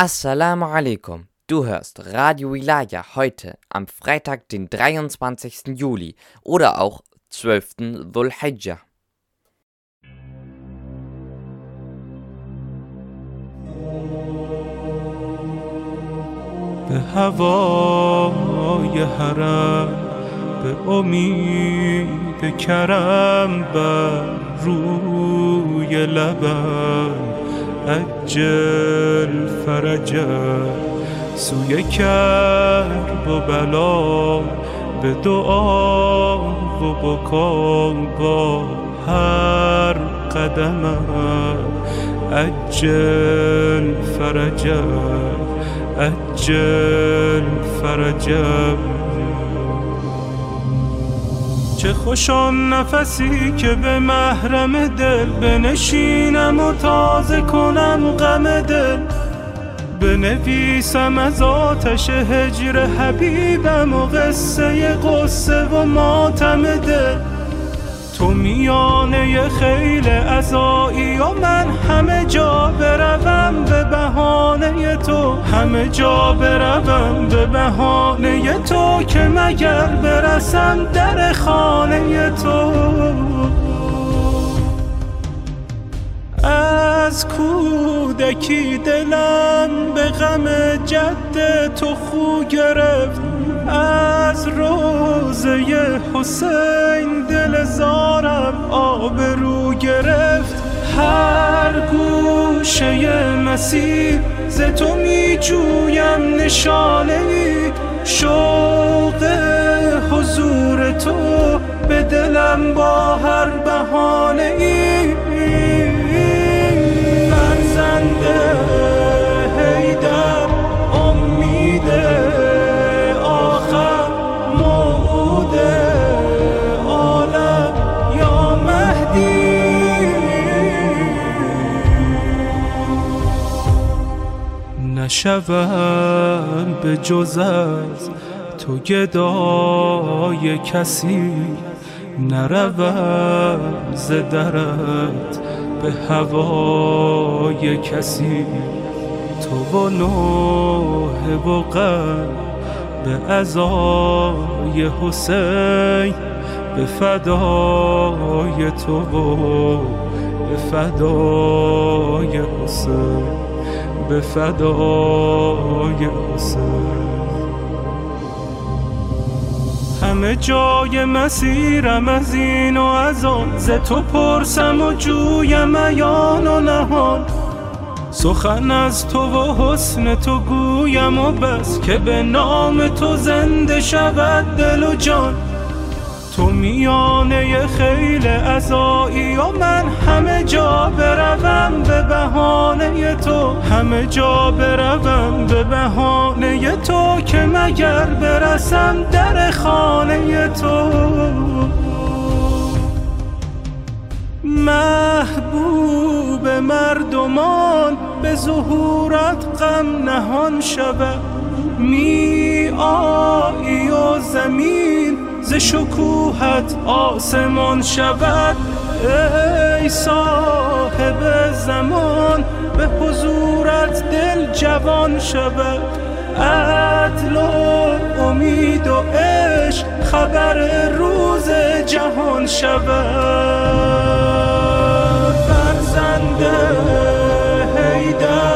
Assalamu alaikum. Du hörst Radio Wilaya heute am Freitag, den 23. Juli oder auch 12. Dhul Hijjah. به هوای حرم به امید کرم بر روی لبن عجل فرجا سوی کرب و بلا به دعا و بکا با هر قدمم عجل فرجا عجل فرجم چه خوشان نفسی که به محرم دل بنشینم و تازه کنم غم دل. بنویسم از آتش هجر حبیبم و قصه قصه و ماتم دل. تو میانه خیل ازایی و من همه جا بروم به بهانه تو. همه جا بروم به بهانه تو که مگر برسم در خانه تو. از کودکی دلم به غم جد تو خو گرفت. از روزه حسین دل زارم آبرو گرفت هر گوشه مسیر ز تو می جویم نشانه ای شوق حضور تو به دلم با هر بهانه ای فرزنده هیدر امید آخر نشوم به جز از تو گدای کسی نروم ز درت به هوای کسی تو و نوح و به ازای حسین به فدای تو و به فدای حسین. به فدای حسین همه جای مسیرم از این و از آن. ز تو پرسم و جویم عیان و نهان. سخن از تو و حسن تو گویم و بس. که به نام تو زنده شود دل و جان. تو میانه خیل ازایی و من همه جا بروم به بهانه تو. همه جا بروم به بهانه تو که مگر برسم در خانه تو. محبوب مردمان به ظهورت غم نهان شود می آیی و زمین ز شکوهت آسمان شود ای صاحب زمان به حضورت دل جوان شود. عدل و امید و عشق خبر روز جهان شود. فرزند هیدر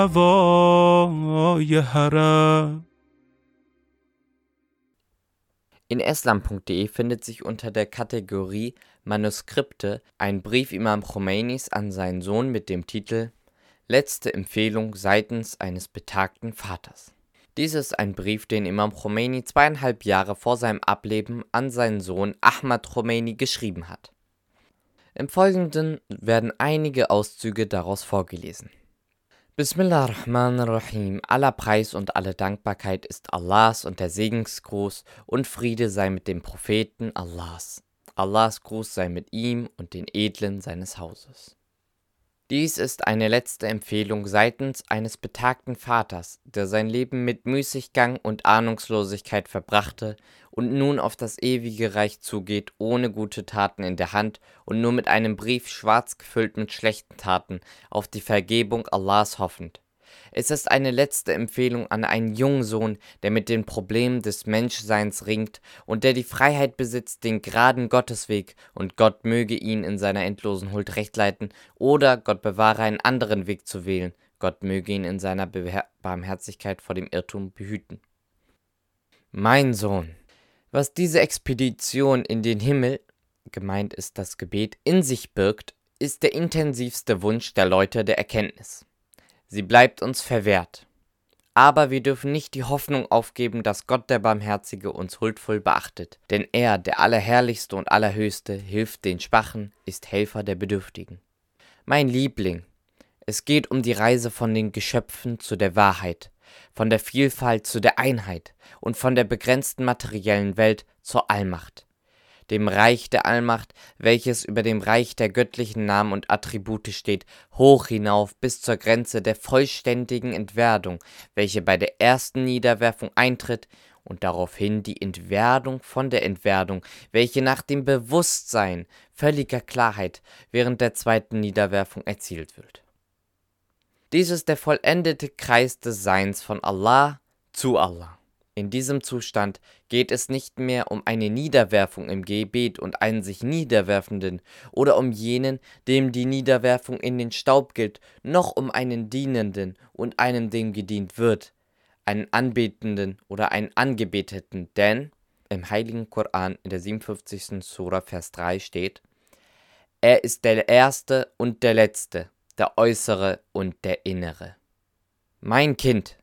هوای حرم In eslam.de findet sich unter der Kategorie Manuskripte ein Brief Imam Khomeinis an seinen Sohn mit dem Titel Letzte Empfehlung seitens eines betagten Vaters. Dies ist ein Brief, den Imam Khomeini zweieinhalb Jahre vor seinem Ableben an seinen Sohn Ahmad Khomeini geschrieben hat. Im Folgenden werden einige Auszüge daraus vorgelesen. Bismillah ar-Rahman ar-Rahim. Aller Preis und alle Dankbarkeit ist Allahs und der Segensgruß und Friede sei mit dem Propheten Allahs. Allahs Gruß sei mit ihm und den Edlen seines Hauses. Dies ist eine letzte Empfehlung seitens eines betagten Vaters, der sein Leben mit Müßiggang und Ahnungslosigkeit verbrachte und nun auf das ewige Reich zugeht, ohne gute Taten in der Hand und nur mit einem Brief schwarz gefüllt mit schlechten Taten, auf die Vergebung Allahs hoffend. Es ist eine letzte Empfehlung an einen jungen Sohn, der mit den Problemen des Menschseins ringt und der die Freiheit besitzt, den geraden Gottesweg, und Gott möge ihn in seiner endlosen Huld recht leiten, oder Gott bewahre einen anderen Weg zu wählen, Gott möge ihn in seiner Barmherzigkeit vor dem Irrtum behüten. Mein Sohn, was diese Expedition in den Himmel, gemeint ist das Gebet, in sich birgt, ist der intensivste Wunsch der Leute der Erkenntnis. Sie bleibt uns verwehrt. Aber wir dürfen nicht die Hoffnung aufgeben, dass Gott der Barmherzige uns huldvoll beachtet, denn er, der Allerherrlichste und Allerhöchste, hilft den Schwachen, ist Helfer der Bedürftigen. Mein Liebling, es geht um die Reise von den Geschöpfen zu der Wahrheit, von der Vielfalt zu der Einheit und von der begrenzten materiellen Welt zur Allmacht dem Reich der Allmacht, welches über dem Reich der göttlichen Namen und Attribute steht, hoch hinauf bis zur Grenze der vollständigen Entwerdung, welche bei der ersten Niederwerfung eintritt, und daraufhin die Entwerdung von der Entwerdung, welche nach dem Bewusstsein völliger Klarheit während der zweiten Niederwerfung erzielt wird. Dies ist der vollendete Kreis des Seins von Allah zu Allah. In diesem Zustand geht es nicht mehr um eine Niederwerfung im Gebet und einen sich Niederwerfenden oder um jenen, dem die Niederwerfung in den Staub gilt, noch um einen Dienenden und einen, dem gedient wird, einen Anbetenden oder einen Angebeteten, denn im heiligen Koran in der 57. Sura Vers 3 steht, er ist der Erste und der Letzte, der Äußere und der Innere. Mein Kind,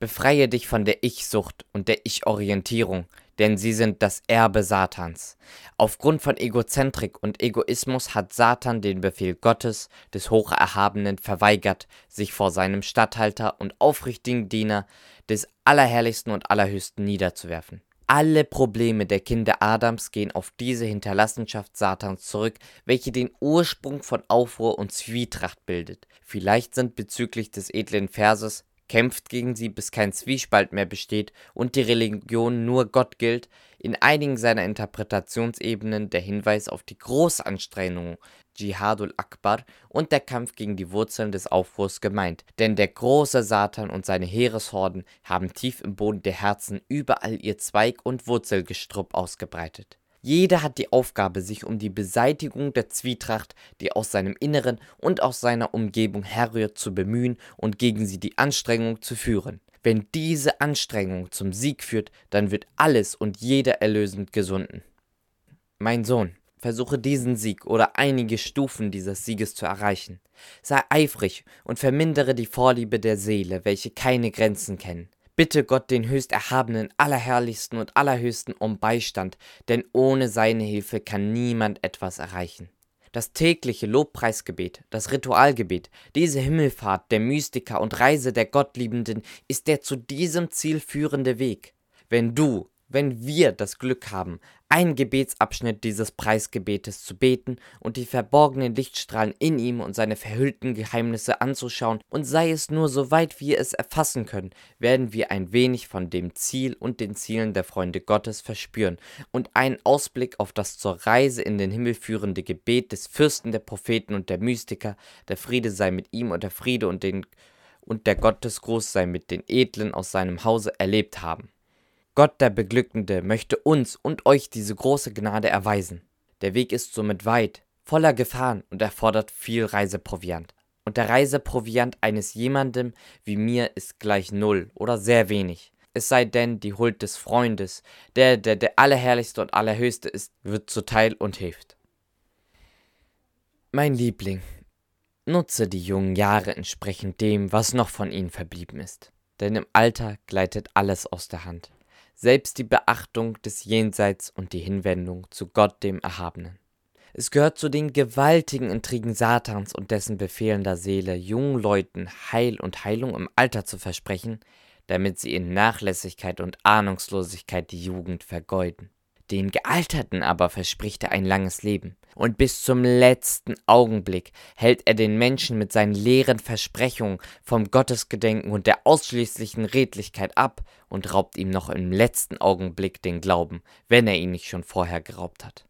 Befreie dich von der Ich-Sucht und der Ich-Orientierung, denn sie sind das Erbe Satans. Aufgrund von Egozentrik und Egoismus hat Satan den Befehl Gottes, des Hocherhabenen, verweigert, sich vor seinem Statthalter und aufrichtigen Diener des Allerherrlichsten und Allerhöchsten niederzuwerfen. Alle Probleme der Kinder Adams gehen auf diese Hinterlassenschaft Satans zurück, welche den Ursprung von Aufruhr und Zwietracht bildet. Vielleicht sind bezüglich des edlen Verses kämpft gegen sie, bis kein Zwiespalt mehr besteht und die Religion nur Gott gilt, in einigen seiner Interpretationsebenen der Hinweis auf die Großanstrengungen Jihadul Akbar und der Kampf gegen die Wurzeln des Aufruhrs gemeint, denn der große Satan und seine Heereshorden haben tief im Boden der Herzen überall ihr Zweig- und Wurzelgestrüpp ausgebreitet. Jeder hat die Aufgabe, sich um die Beseitigung der Zwietracht, die aus seinem Inneren und aus seiner Umgebung herrührt, zu bemühen und gegen sie die Anstrengung zu führen. Wenn diese Anstrengung zum Sieg führt, dann wird alles und jeder erlösend gesunden. Mein Sohn, versuche diesen Sieg oder einige Stufen dieses Sieges zu erreichen. Sei eifrig und vermindere die Vorliebe der Seele, welche keine Grenzen kennen. Bitte Gott den höchsterhabenen, allerherrlichsten und allerhöchsten um Beistand, denn ohne seine Hilfe kann niemand etwas erreichen. Das tägliche Lobpreisgebet, das Ritualgebet, diese Himmelfahrt der Mystiker und Reise der Gottliebenden ist der zu diesem Ziel führende Weg. Wenn du, wenn wir das Glück haben, einen Gebetsabschnitt dieses Preisgebetes zu beten und die verborgenen Lichtstrahlen in ihm und seine verhüllten Geheimnisse anzuschauen, und sei es nur so weit wir es erfassen können, werden wir ein wenig von dem Ziel und den Zielen der Freunde Gottes verspüren und einen Ausblick auf das zur Reise in den Himmel führende Gebet des Fürsten der Propheten und der Mystiker, der Friede sei mit ihm und der Friede und den und der Gottesgruß sei mit den Edlen aus seinem Hause erlebt haben. Gott der Beglückende möchte uns und euch diese große Gnade erweisen. Der Weg ist somit weit, voller Gefahren und erfordert viel Reiseproviant. Und der Reiseproviant eines jemandem wie mir ist gleich null oder sehr wenig. Es sei denn, die Huld des Freundes, der, der der Allerherrlichste und Allerhöchste ist, wird zuteil und hilft. Mein Liebling, nutze die jungen Jahre entsprechend dem, was noch von ihnen verblieben ist. Denn im Alter gleitet alles aus der Hand selbst die Beachtung des Jenseits und die Hinwendung zu Gott dem Erhabenen. Es gehört zu den gewaltigen Intrigen Satans und dessen befehlender Seele, jungen Leuten Heil und Heilung im Alter zu versprechen, damit sie in Nachlässigkeit und Ahnungslosigkeit die Jugend vergeuden. Den Gealterten aber verspricht er ein langes Leben. Und bis zum letzten Augenblick hält er den Menschen mit seinen leeren Versprechungen vom Gottesgedenken und der ausschließlichen Redlichkeit ab und raubt ihm noch im letzten Augenblick den Glauben, wenn er ihn nicht schon vorher geraubt hat.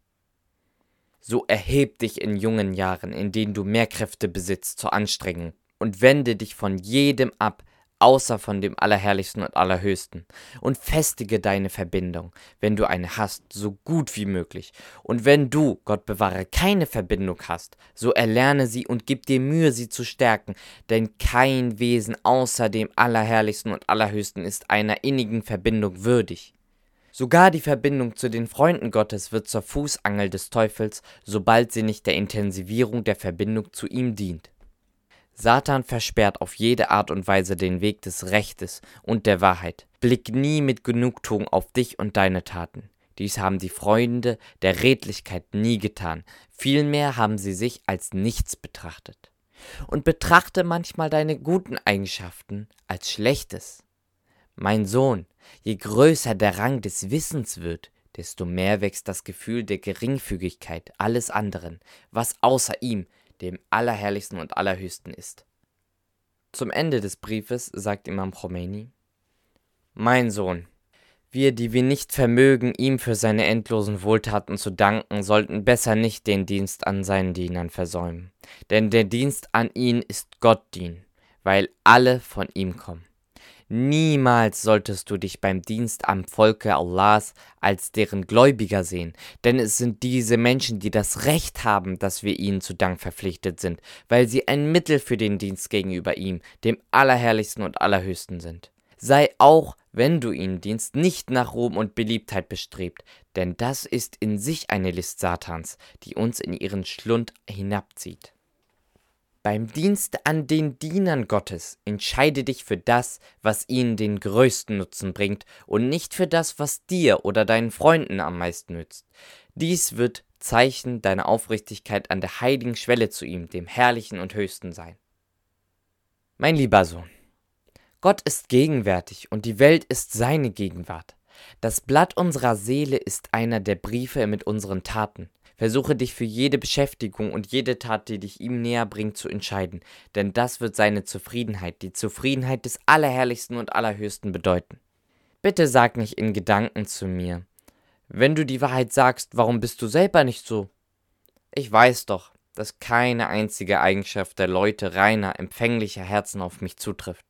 So erheb dich in jungen Jahren, in denen du mehr Kräfte besitzt zur Anstrengung, und wende dich von jedem ab, außer von dem Allerherrlichsten und Allerhöchsten, und festige deine Verbindung, wenn du eine hast, so gut wie möglich. Und wenn du, Gott bewahre, keine Verbindung hast, so erlerne sie und gib dir Mühe, sie zu stärken, denn kein Wesen außer dem Allerherrlichsten und Allerhöchsten ist einer innigen Verbindung würdig. Sogar die Verbindung zu den Freunden Gottes wird zur Fußangel des Teufels, sobald sie nicht der Intensivierung der Verbindung zu ihm dient. Satan versperrt auf jede Art und Weise den Weg des Rechtes und der Wahrheit. Blick nie mit Genugtuung auf dich und deine Taten. Dies haben die Freunde der Redlichkeit nie getan, vielmehr haben sie sich als nichts betrachtet. Und betrachte manchmal deine guten Eigenschaften als Schlechtes. Mein Sohn, je größer der Rang des Wissens wird, desto mehr wächst das Gefühl der Geringfügigkeit alles anderen, was außer ihm, dem Allerherrlichsten und Allerhöchsten ist. Zum Ende des Briefes sagt Imam Khomeini: Mein Sohn, wir, die wir nicht vermögen, ihm für seine endlosen Wohltaten zu danken, sollten besser nicht den Dienst an seinen Dienern versäumen. Denn der Dienst an ihn ist Gott dienen, weil alle von ihm kommen. Niemals solltest du dich beim Dienst am Volke Allahs als deren Gläubiger sehen, denn es sind diese Menschen, die das Recht haben, dass wir ihnen zu Dank verpflichtet sind, weil sie ein Mittel für den Dienst gegenüber ihm, dem Allerherrlichsten und Allerhöchsten sind. Sei auch, wenn du ihnen dienst, nicht nach Ruhm und Beliebtheit bestrebt, denn das ist in sich eine List Satans, die uns in ihren Schlund hinabzieht. Beim Dienst an den Dienern Gottes entscheide dich für das, was ihnen den größten Nutzen bringt und nicht für das, was dir oder deinen Freunden am meisten nützt. Dies wird Zeichen deiner Aufrichtigkeit an der heiligen Schwelle zu ihm, dem Herrlichen und Höchsten sein. Mein lieber Sohn, Gott ist gegenwärtig und die Welt ist seine Gegenwart. Das Blatt unserer Seele ist einer der Briefe mit unseren Taten. Versuche dich für jede Beschäftigung und jede Tat, die dich ihm näher bringt, zu entscheiden, denn das wird seine Zufriedenheit, die Zufriedenheit des Allerherrlichsten und Allerhöchsten bedeuten. Bitte sag nicht in Gedanken zu mir. Wenn du die Wahrheit sagst, warum bist du selber nicht so? Ich weiß doch, dass keine einzige Eigenschaft der Leute reiner, empfänglicher Herzen auf mich zutrifft.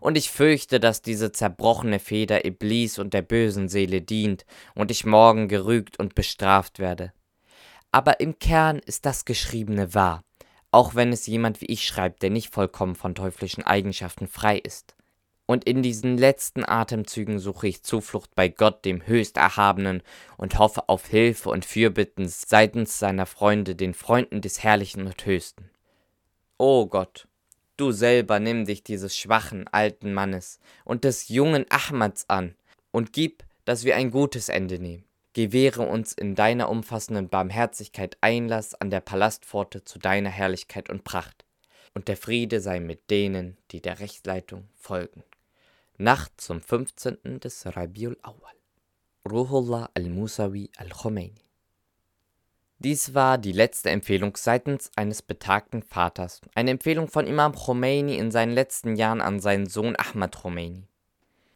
Und ich fürchte, dass diese zerbrochene Feder Iblis und der bösen Seele dient und ich morgen gerügt und bestraft werde. Aber im Kern ist das Geschriebene wahr, auch wenn es jemand wie ich schreibt, der nicht vollkommen von teuflischen Eigenschaften frei ist. Und in diesen letzten Atemzügen suche ich Zuflucht bei Gott, dem Höchsterhabenen, und hoffe auf Hilfe und Fürbitten seitens seiner Freunde, den Freunden des Herrlichen und Höchsten. O Gott, du selber nimm dich dieses schwachen alten Mannes und des jungen Ahmads an und gib, dass wir ein gutes Ende nehmen gewähre uns in deiner umfassenden Barmherzigkeit Einlass an der Palastpforte zu deiner Herrlichkeit und Pracht, und der Friede sei mit denen, die der Rechtsleitung folgen. Nacht zum 15. des Rabiul Awal. Ruhullah al-Musawi al-Khomeini. Dies war die letzte Empfehlung seitens eines betagten Vaters, eine Empfehlung von Imam Khomeini in seinen letzten Jahren an seinen Sohn Ahmad Khomeini.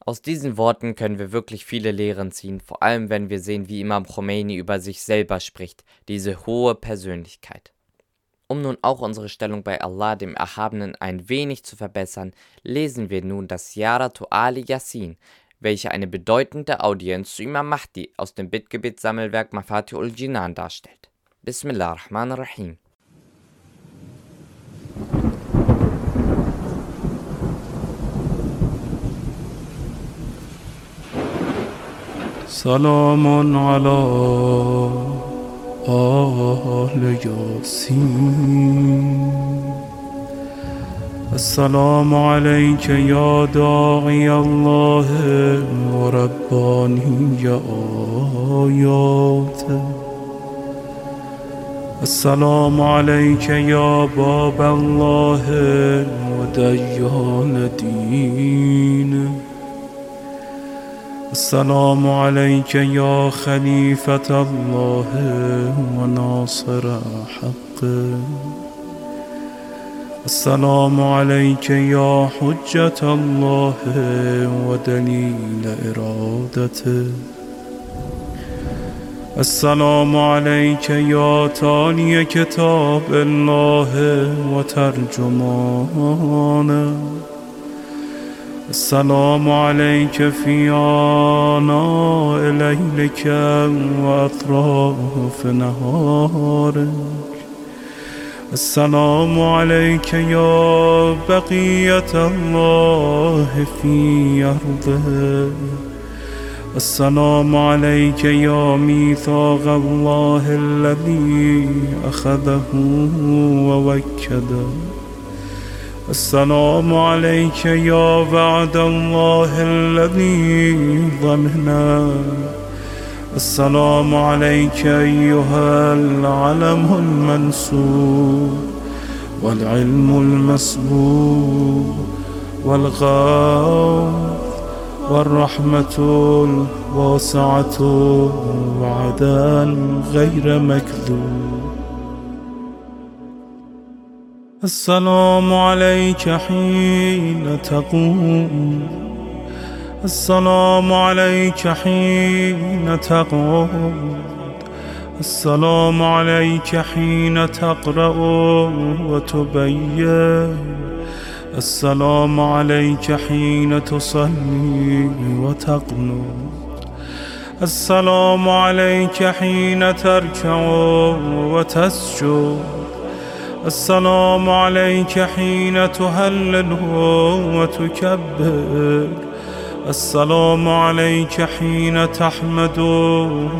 Aus diesen Worten können wir wirklich viele Lehren ziehen, vor allem wenn wir sehen, wie Imam Khomeini über sich selber spricht, diese hohe Persönlichkeit. Um nun auch unsere Stellung bei Allah, dem Erhabenen, ein wenig zu verbessern, lesen wir nun das Yaratu Ali Yassin, welche eine bedeutende Audienz zu Imam Mahdi aus dem Bittgebetssammelwerk Mafati'ul Jinan darstellt. Bismillah ar-Rahman ar-Rahim. سلام على آل ياسين السلام عليك يا داعي الله ورباني آياته السلام عليك يا باب الله وديان دينه السلام عليك يا خليفة الله وناصر حقه السلام عليك يا حجة الله ودليل إرادته. السلام عليك يا تالي كتاب الله وترجمانه. السلام عليك في آناء ليلك وأطراف نهارك. السلام عليك يا بقية الله في أرضه السلام عليك يا ميثاق الله الذي أخذه ووكده. السلام عليك يا وعد الله الذي ضمنا السلام عليك أيها العلم المنسوب والعلم المسبوب والغاوث والرحمة الواسعة وعدا غير مكذوب. السلام عليك حين تقوم. السلام عليك حين تقوم. السلام عليك حين تقرأ وتبين. السلام عليك حين تصلي وتقنط السلام عليك حين تركع وتسجد. السلام عليك حين تهلل وتكبر. السلام عليك حين تحمد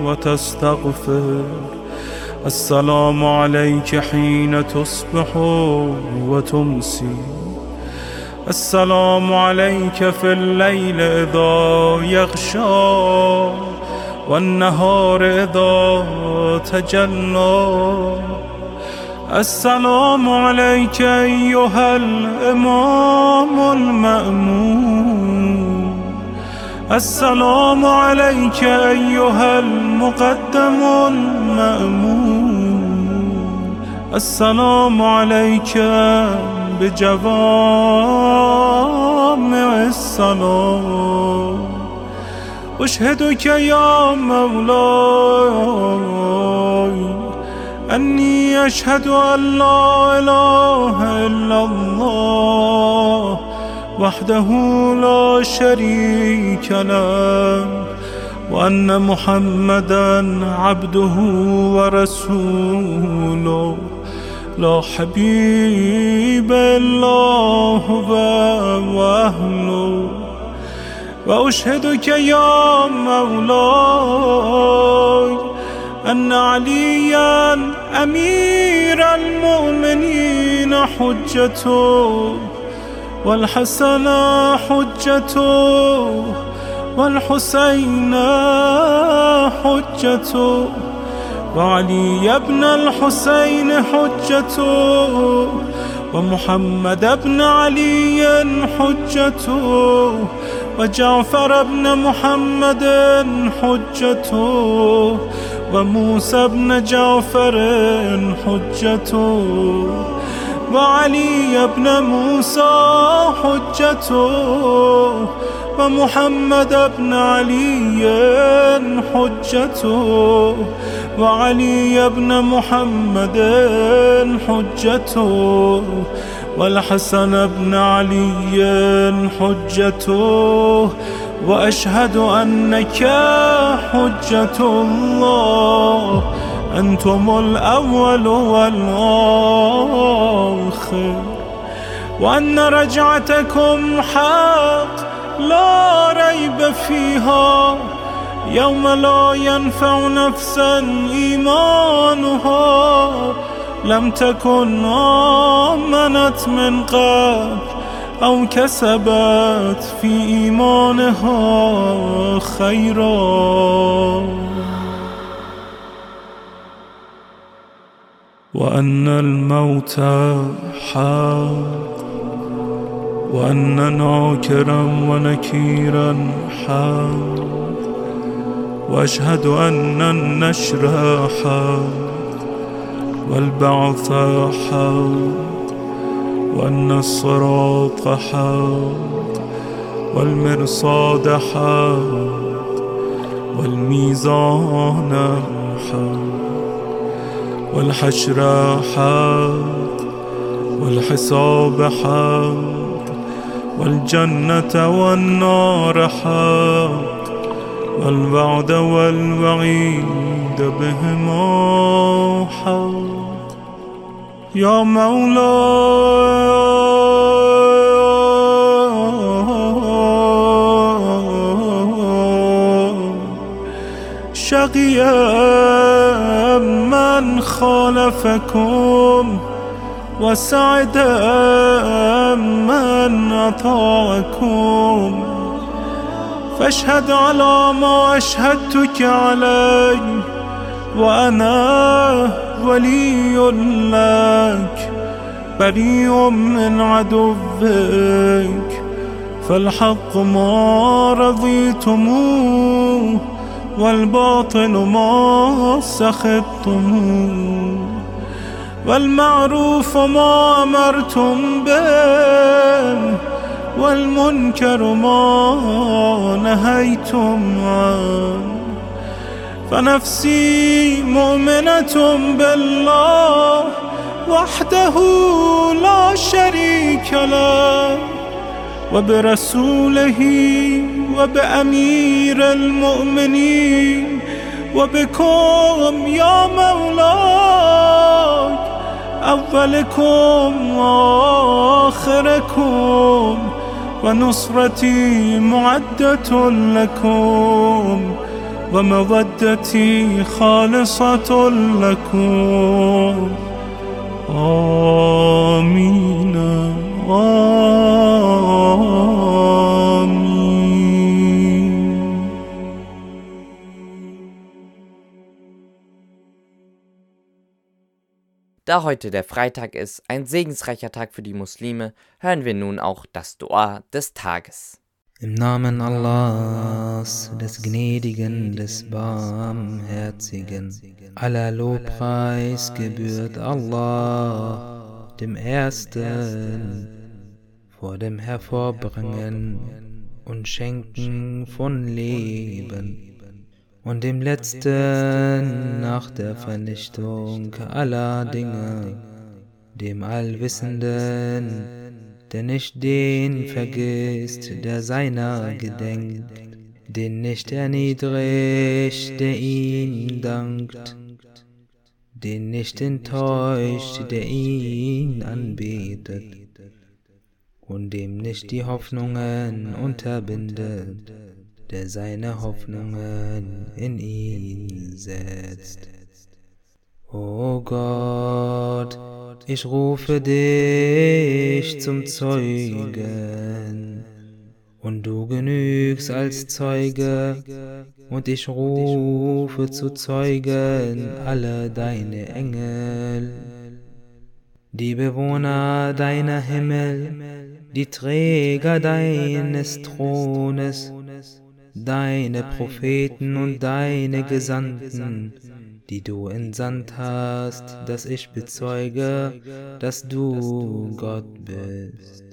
وتستغفر. السلام عليك حين تصبح وتمسي. السلام عليك في الليل إذا يغشى والنهار إذا تجلى. السلام عليك أيها الإمام المأمون السلام عليك أيها المقدم المأمون السلام عليك بجوامع السلام أشهدك يا مولاي أني أشهد أن لا إله إلا الله وحده لا شريك له وأن محمدا عبده ورسوله. لا حبيب إلا هو وأهله. وأشهدك يا مولاي أن عليا أمير المؤمنين حجته والحسن حجته والحسين حجته وعلي ابن الحسين حجته ومحمد بن علي حجته وجعفر بن محمد حجته وموسى بن جعفر حجته وعلي بن موسى حجته ومحمد بن علي حجته وعلي بن محمد حجته والحسن بن علي حجته وأشهد أنك حجة الله أنتم الأول والآخر وأن رجعتكم حق لا ريب فيها يوم لا ينفع نفسا إيمانها لم تكن آمنت من قبل أو كسبت في إيمانها خيرا. وأن الموت حق وأن ناكرا ونكيرا حق. وأشهد أن النشر حق. والبعث حق وان الصراط حق والمرصاد حق والميزان حق والحشر حق والحساب حق والجنة والنار حق والوعد والوعيد بهما حق يا مولاي من خالفكم وسعد من أطاعكم. فاشهد على ما أشهدتك عليه وأنا ولي لك بريء من عدوك. فالحق ما رضيتموه والباطل ما سخطتموه. والمعروف ما أمرتم به والمنكر ما نهيتم عنه. فنفسي مؤمنة بالله وحده لا شريك له وبرسوله وبأمير المؤمنين وبكم يا مولاي أولكم وآخركم ونصرتي معدة لكم. ومودتي خالصة لكم آمين آمين Da heute der Freitag ist, ein segensreicher Tag für die Muslime, hören wir nun auch das Dua des Tages. Im Namen Allahs, des Gnädigen, des Barmherzigen, aller Lobpreis gebührt Allah, dem Ersten, vor dem Hervorbringen und Schenken von Leben. Und dem Letzten nach der Vernichtung aller Dinge, dem Allwissenden, der nicht den vergisst, der seiner gedenkt, den nicht erniedrigt, der ihn dankt, den nicht enttäuscht, der ihn anbetet, und dem nicht die Hoffnungen unterbindet, der seine Hoffnungen in ihn setzt. O Gott, ich rufe dich zum Zeugen, und du genügst als Zeuge, und ich rufe zu Zeugen alle deine Engel, die Bewohner deiner Himmel, die Träger deines Thrones, deine Propheten und deine Gesandten, die du entsandt hast, dass ich bezeuge, dass du Gott bist.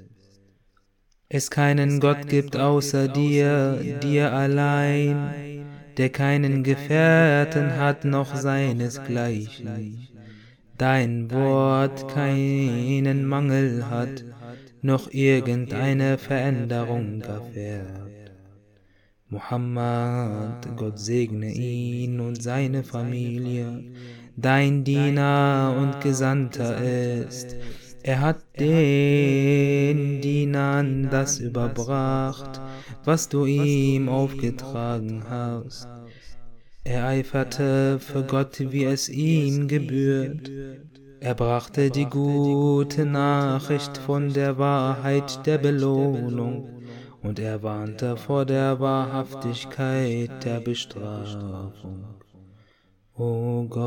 Es keinen Gott gibt außer dir, dir allein, der keinen Gefährten hat noch seinesgleichen. Dein Wort keinen Mangel hat, noch irgendeine Veränderung erfährt. Muhammad, Gott segne ihn und seine Familie, dein Diener und Gesandter ist. Er hat den Dienern das überbracht, was du ihm aufgetragen hast. Er eiferte für Gott, wie es ihm gebührt. Er brachte die gute Nachricht von der Wahrheit der Belohnung und er warnte vor der Wahrhaftigkeit der Bestrafung. O Gott,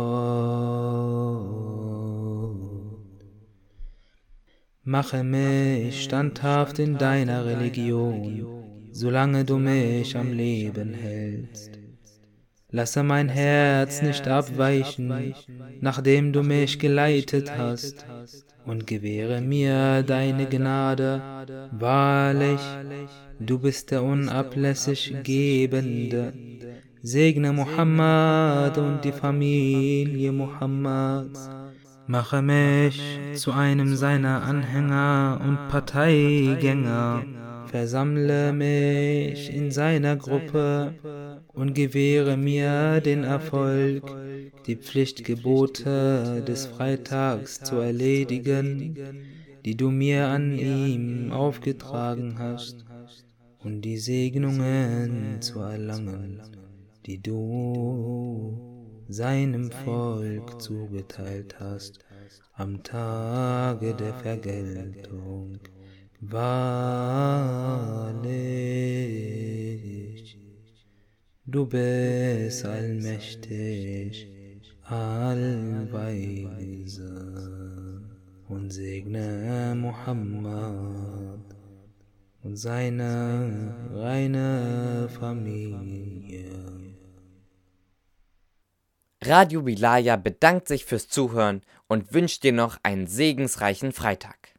mache mich standhaft in deiner Religion, solange du mich am Leben hältst. Lasse mein Herz nicht abweichen, nachdem du mich geleitet hast, und gewähre mir deine Gnade. Wahrlich, du bist der unablässig Gebende. Segne Muhammad und die Familie Muhammads. Mache mich zu einem seiner Anhänger und Parteigänger. Versammle mich in seiner Gruppe und gewähre mir den Erfolg, die Pflichtgebote des Freitags zu erledigen, die du mir an ihm aufgetragen hast, und die Segnungen zu erlangen, die du seinem Volk zugeteilt hast am Tage der Vergeltung. Wahrlich, du bist allmächtig, allweise und segne Muhammad und seine reine Familie. Radio Bilaya bedankt sich fürs Zuhören und wünscht dir noch einen segensreichen Freitag.